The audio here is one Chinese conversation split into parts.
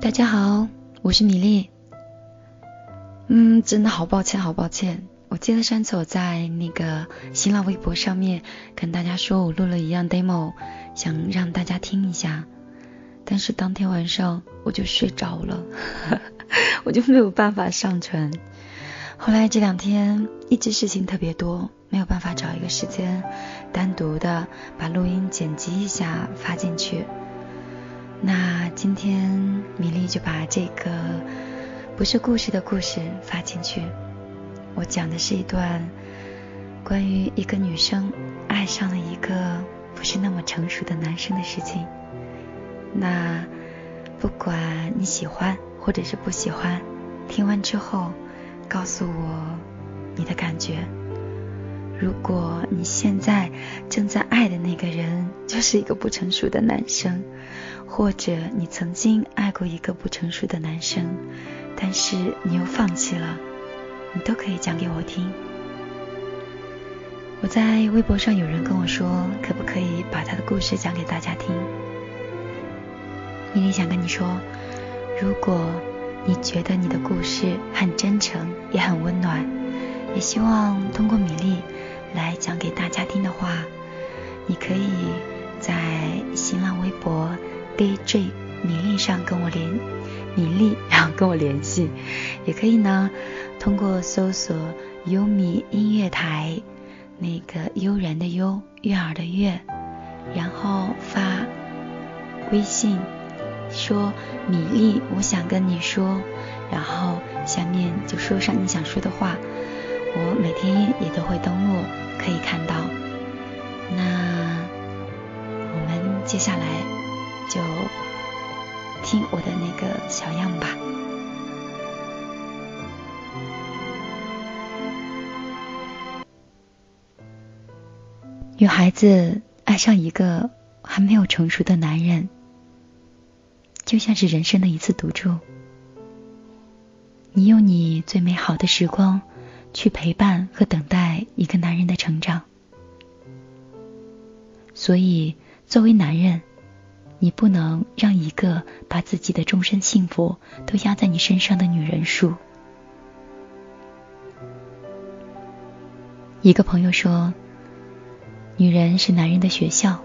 大家好，我是米粒。嗯，真的好抱歉，好抱歉。我记得上次我在那个新浪微博上面跟大家说我录了一样 demo，想让大家听一下，但是当天晚上我就睡着了，我就没有办法上传。后来这两天一直事情特别多，没有办法找一个时间单独的把录音剪辑一下发进去。那今天米粒就把这个不是故事的故事发进去。我讲的是一段关于一个女生爱上了一个不是那么成熟的男生的事情。那不管你喜欢或者是不喜欢，听完之后告诉我你的感觉。如果你现在正在爱的那个人就是一个不成熟的男生。或者你曾经爱过一个不成熟的男生，但是你又放弃了，你都可以讲给我听。我在微博上有人跟我说，可不可以把他的故事讲给大家听？米粒想跟你说，如果你觉得你的故事很真诚，也很温暖，也希望通过米粒来讲给大家听的话，你可以在新浪微博。DJ 米粒上跟我联米粒，然后跟我联系，也可以呢。通过搜索优米音乐台，那个悠然的悠，悦耳的悦，然后发微信说米粒，我想跟你说，然后下面就说上你想说的话，我每天也都会登录，可以看到。那我们接下来。就听我的那个小样吧。女孩子爱上一个还没有成熟的男人，就像是人生的一次赌注。你用你最美好的时光去陪伴和等待一个男人的成长，所以作为男人。你不能让一个把自己的终身幸福都压在你身上的女人输。一个朋友说：“女人是男人的学校，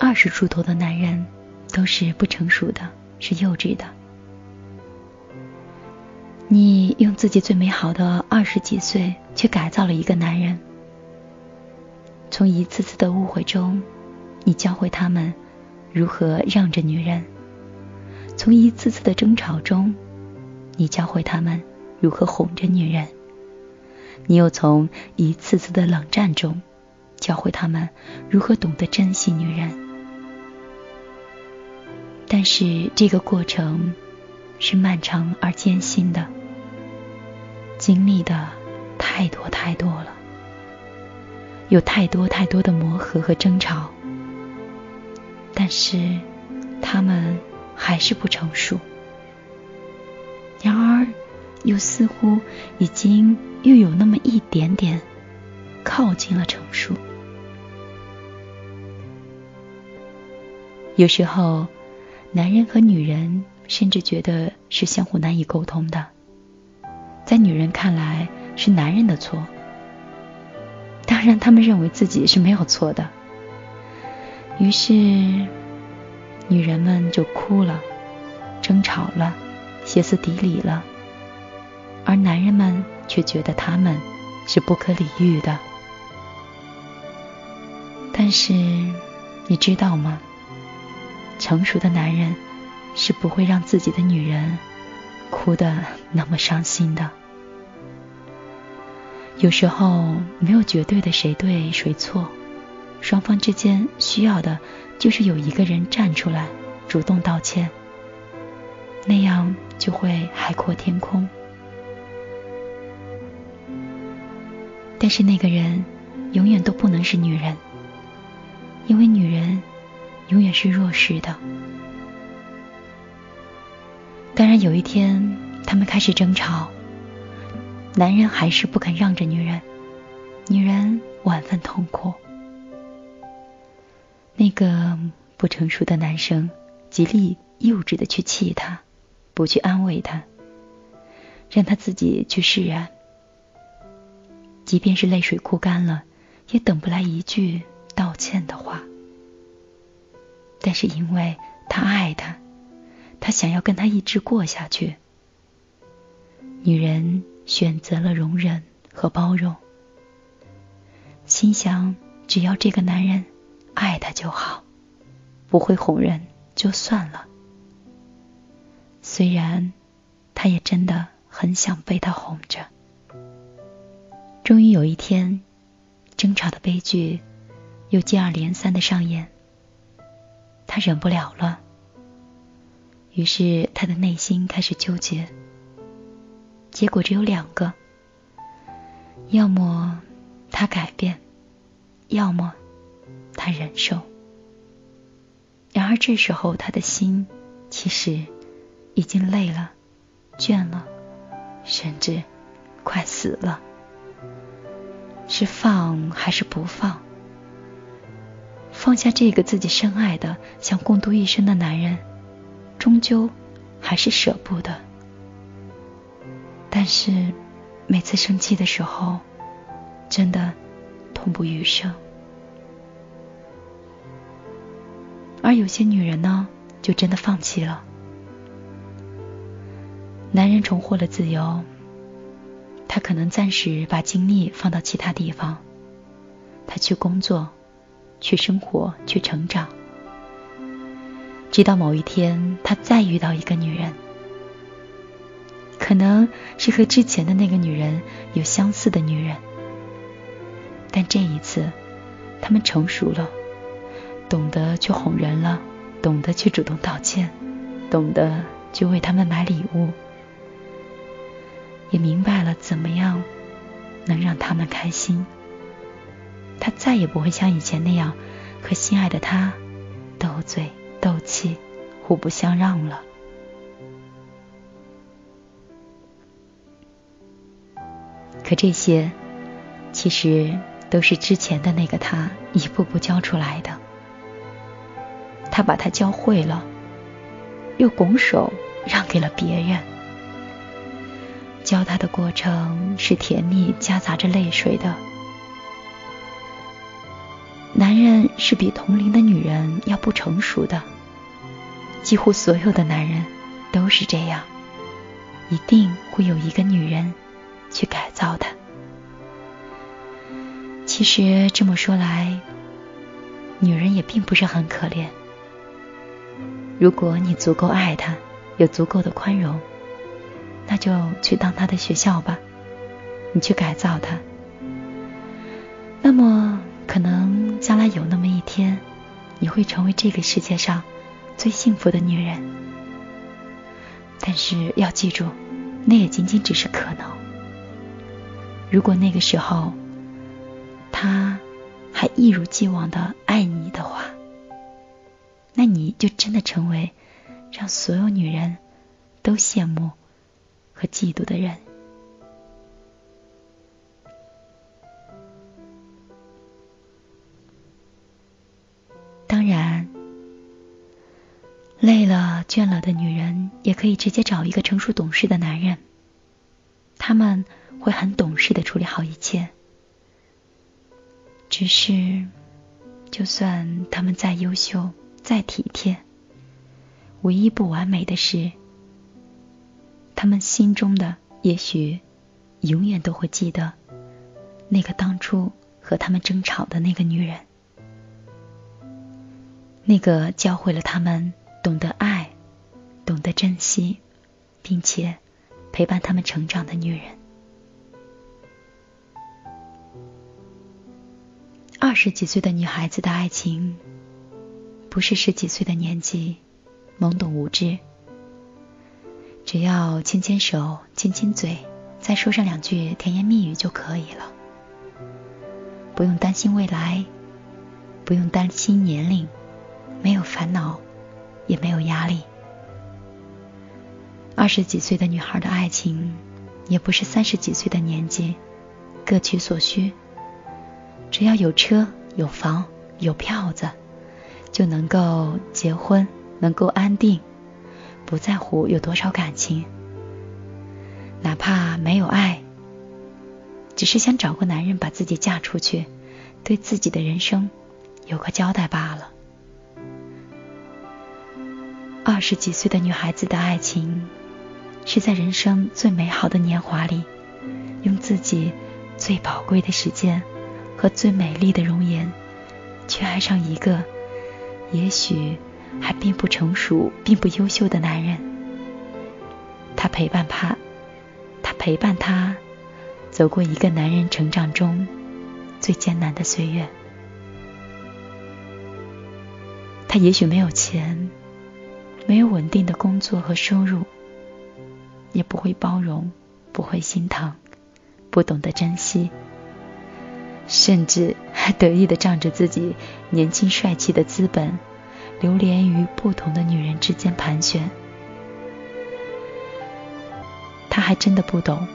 二十出头的男人都是不成熟的，是幼稚的。你用自己最美好的二十几岁去改造了一个男人，从一次次的误会中，你教会他们。”如何让着女人？从一次次的争吵中，你教会他们如何哄着女人；你又从一次次的冷战中，教会他们如何懂得珍惜女人。但是这个过程是漫长而艰辛的，经历的太多太多了，有太多太多的磨合和争吵。但是，他们还是不成熟。然而，又似乎已经又有那么一点点靠近了成熟。有时候，男人和女人甚至觉得是相互难以沟通的，在女人看来是男人的错。当然，他们认为自己是没有错的。于是，女人们就哭了，争吵了，歇斯底里了，而男人们却觉得他们是不可理喻的。但是，你知道吗？成熟的男人是不会让自己的女人哭得那么伤心的。有时候，没有绝对的谁对谁错。双方之间需要的，就是有一个人站出来，主动道歉，那样就会海阔天空。但是那个人永远都不能是女人，因为女人永远是弱势的。当然，有一天他们开始争吵，男人还是不肯让着女人，女人万分痛苦。那个不成熟的男生极力幼稚的去气他，不去安慰他，让他自己去释然。即便是泪水哭干了，也等不来一句道歉的话。但是因为他爱他，他想要跟他一直过下去。女人选择了容忍和包容，心想只要这个男人爱他就好，不会哄人就算了。虽然他也真的很想被他哄着。终于有一天，争吵的悲剧又接二连三的上演。他忍不了了，于是他的内心开始纠结。结果只有两个：要么他改变，要么他忍受。然而这时候，他的心其实已经累了、倦了，甚至快死了。是放还是不放？放下这个自己深爱的、想共度一生的男人，终究还是舍不得。但是每次生气的时候，真的痛不欲生。有些女人呢，就真的放弃了。男人重获了自由。他可能暂时把精力放到其他地方，他去工作，去生活，去成长，直到某一天，他再遇到一个女人，可能是和之前的那个女人有相似的女人，但这一次，他们成熟了，懂得去哄人了，懂得去主动道歉，懂得去为他们买礼物。也明白了怎么样能让他们开心。他再也不会像以前那样和心爱的他斗嘴斗气、互不相让了。可这些其实都是之前的那个他一步步教出来的。他把他教会了，又拱手让给了别人。教他的过程是甜蜜夹杂着泪水的。男人是比同龄的女人要不成熟的，几乎所有的男人都是这样，一定会有一个女人去改造他。其实这么说来，女人也并不是很可怜。如果你足够爱她，有足够的宽容。那就去当他的学校吧，你去改造他。那么，可能将来有那么一天，你会成为这个世界上最幸福的女人。但是要记住，那也仅仅只是可能。如果那个时候他还一如既往的爱你的话，那你就真的成为让所有女人都羡慕。和嫉妒的人，当然，累了、倦了的女人也可以直接找一个成熟懂事的男人，他们会很懂事的处理好一切。只是，就算他们再优秀、再体贴，唯一不完美的是。他们心中的也许永远都会记得那个当初和他们争吵的那个女人，那个教会了他们懂得爱、懂得珍惜，并且陪伴他们成长的女人。二十几岁的女孩子的爱情，不是十几岁的年纪懵懂无知。只要牵牵手、亲亲嘴，再说上两句甜言蜜语就可以了。不用担心未来，不用担心年龄，没有烦恼，也没有压力。二十几岁的女孩的爱情，也不是三十几岁的年纪，各取所需。只要有车、有房、有票子，就能够结婚，能够安定，不在乎有多少感情，哪怕没有爱，只是想找个男人把自己嫁出去，对自己的人生有个交代罢了。二十几岁的女孩子的爱情，是在人生最美好的年华里，用自己最宝贵的时间和最美丽的容颜，去爱上一个也许还并不成熟、并不优秀的男人。他陪伴他，他陪伴他走过一个男人成长中最艰难的岁月。他也许没有钱。没有稳定的工作和收入，也不会包容，不会心疼，不懂得珍惜，甚至还得意的仗着自己年轻帅气的资本，流连于不同的女人之间盘旋。他还真的不懂，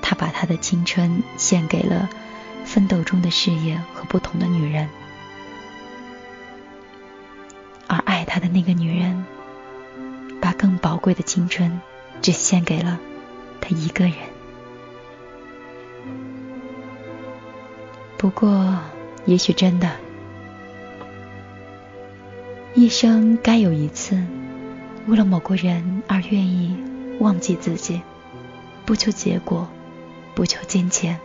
他把他的青春献给了奋斗中的事业和不同的女人。而爱他的那个女人，把更宝贵的青春只献给了他一个人。不过，也许真的，一生该有一次，为了某个人而愿意忘记自己，不求结果，不求金钱，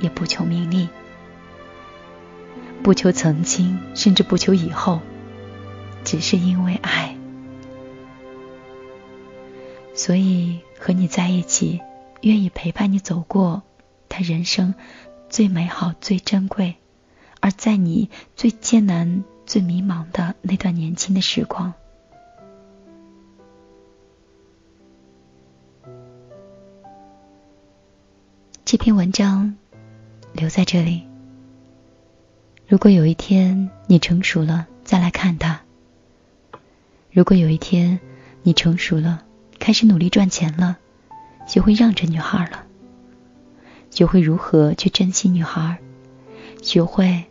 也不求名利，不求曾经，甚至不求以后。只是因为爱，所以和你在一起，愿意陪伴你走过他人生最美好、最珍贵，而在你最艰难、最迷茫的那段年轻的时光。这篇文章留在这里。如果有一天你成熟了，再来看它。如果有一天你成熟了，开始努力赚钱了，学会让着女孩了，学会如何去珍惜女孩，学会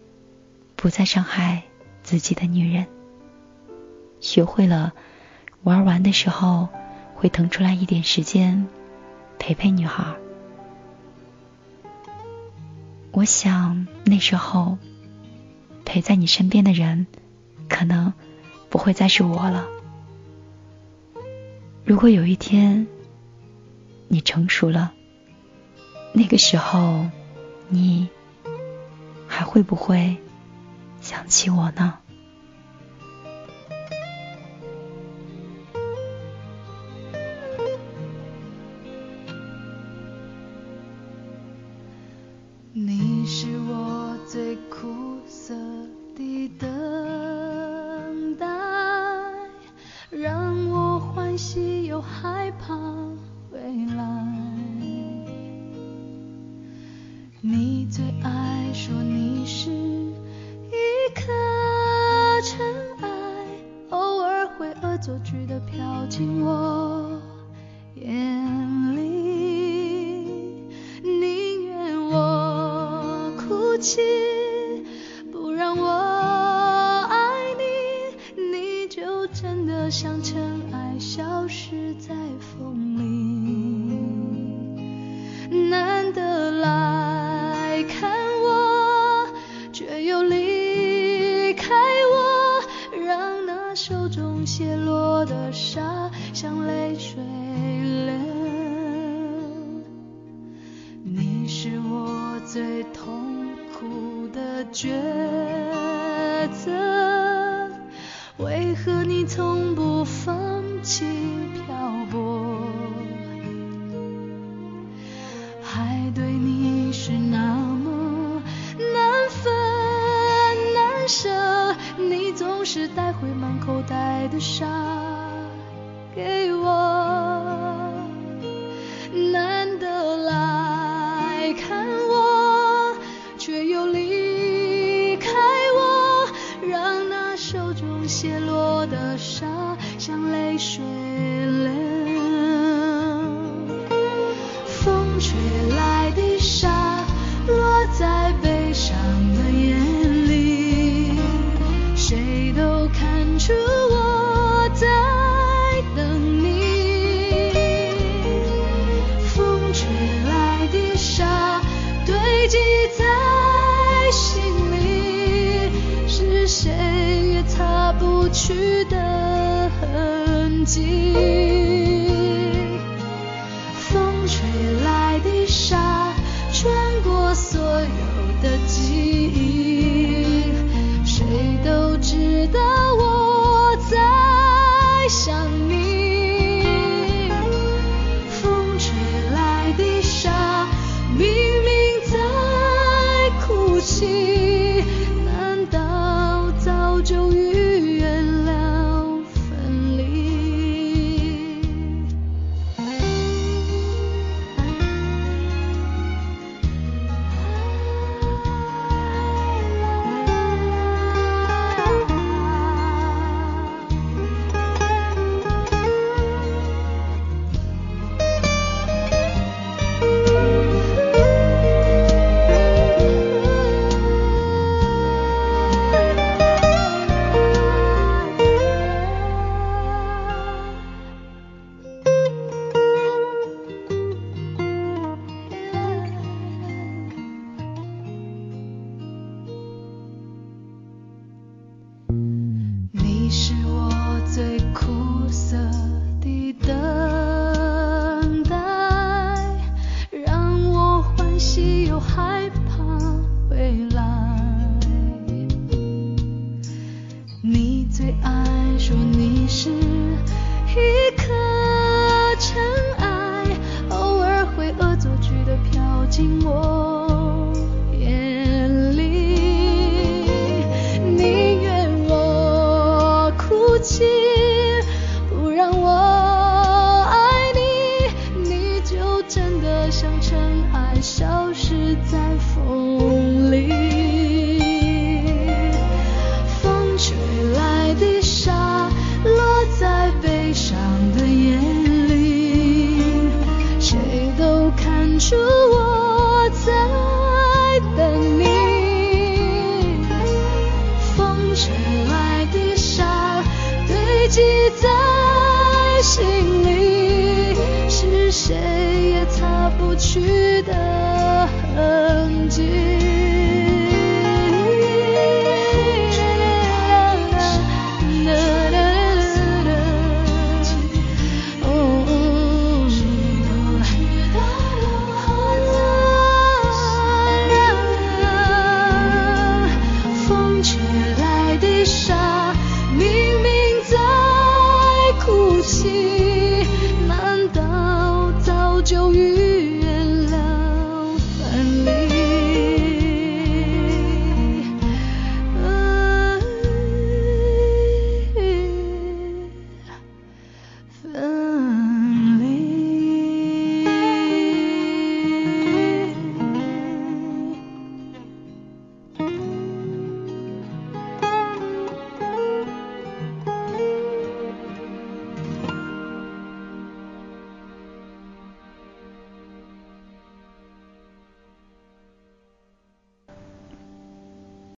不再伤害自己的女人，学会了玩完的时候会腾出来一点时间陪陪女孩，我想那时候陪在你身边的人可能不会再是我了。如果有一天你成熟了，那个时候你还会不会想起我呢？泻落的沙，像泪水流。你是我最痛苦的抉择，为何你从不放弃？上。记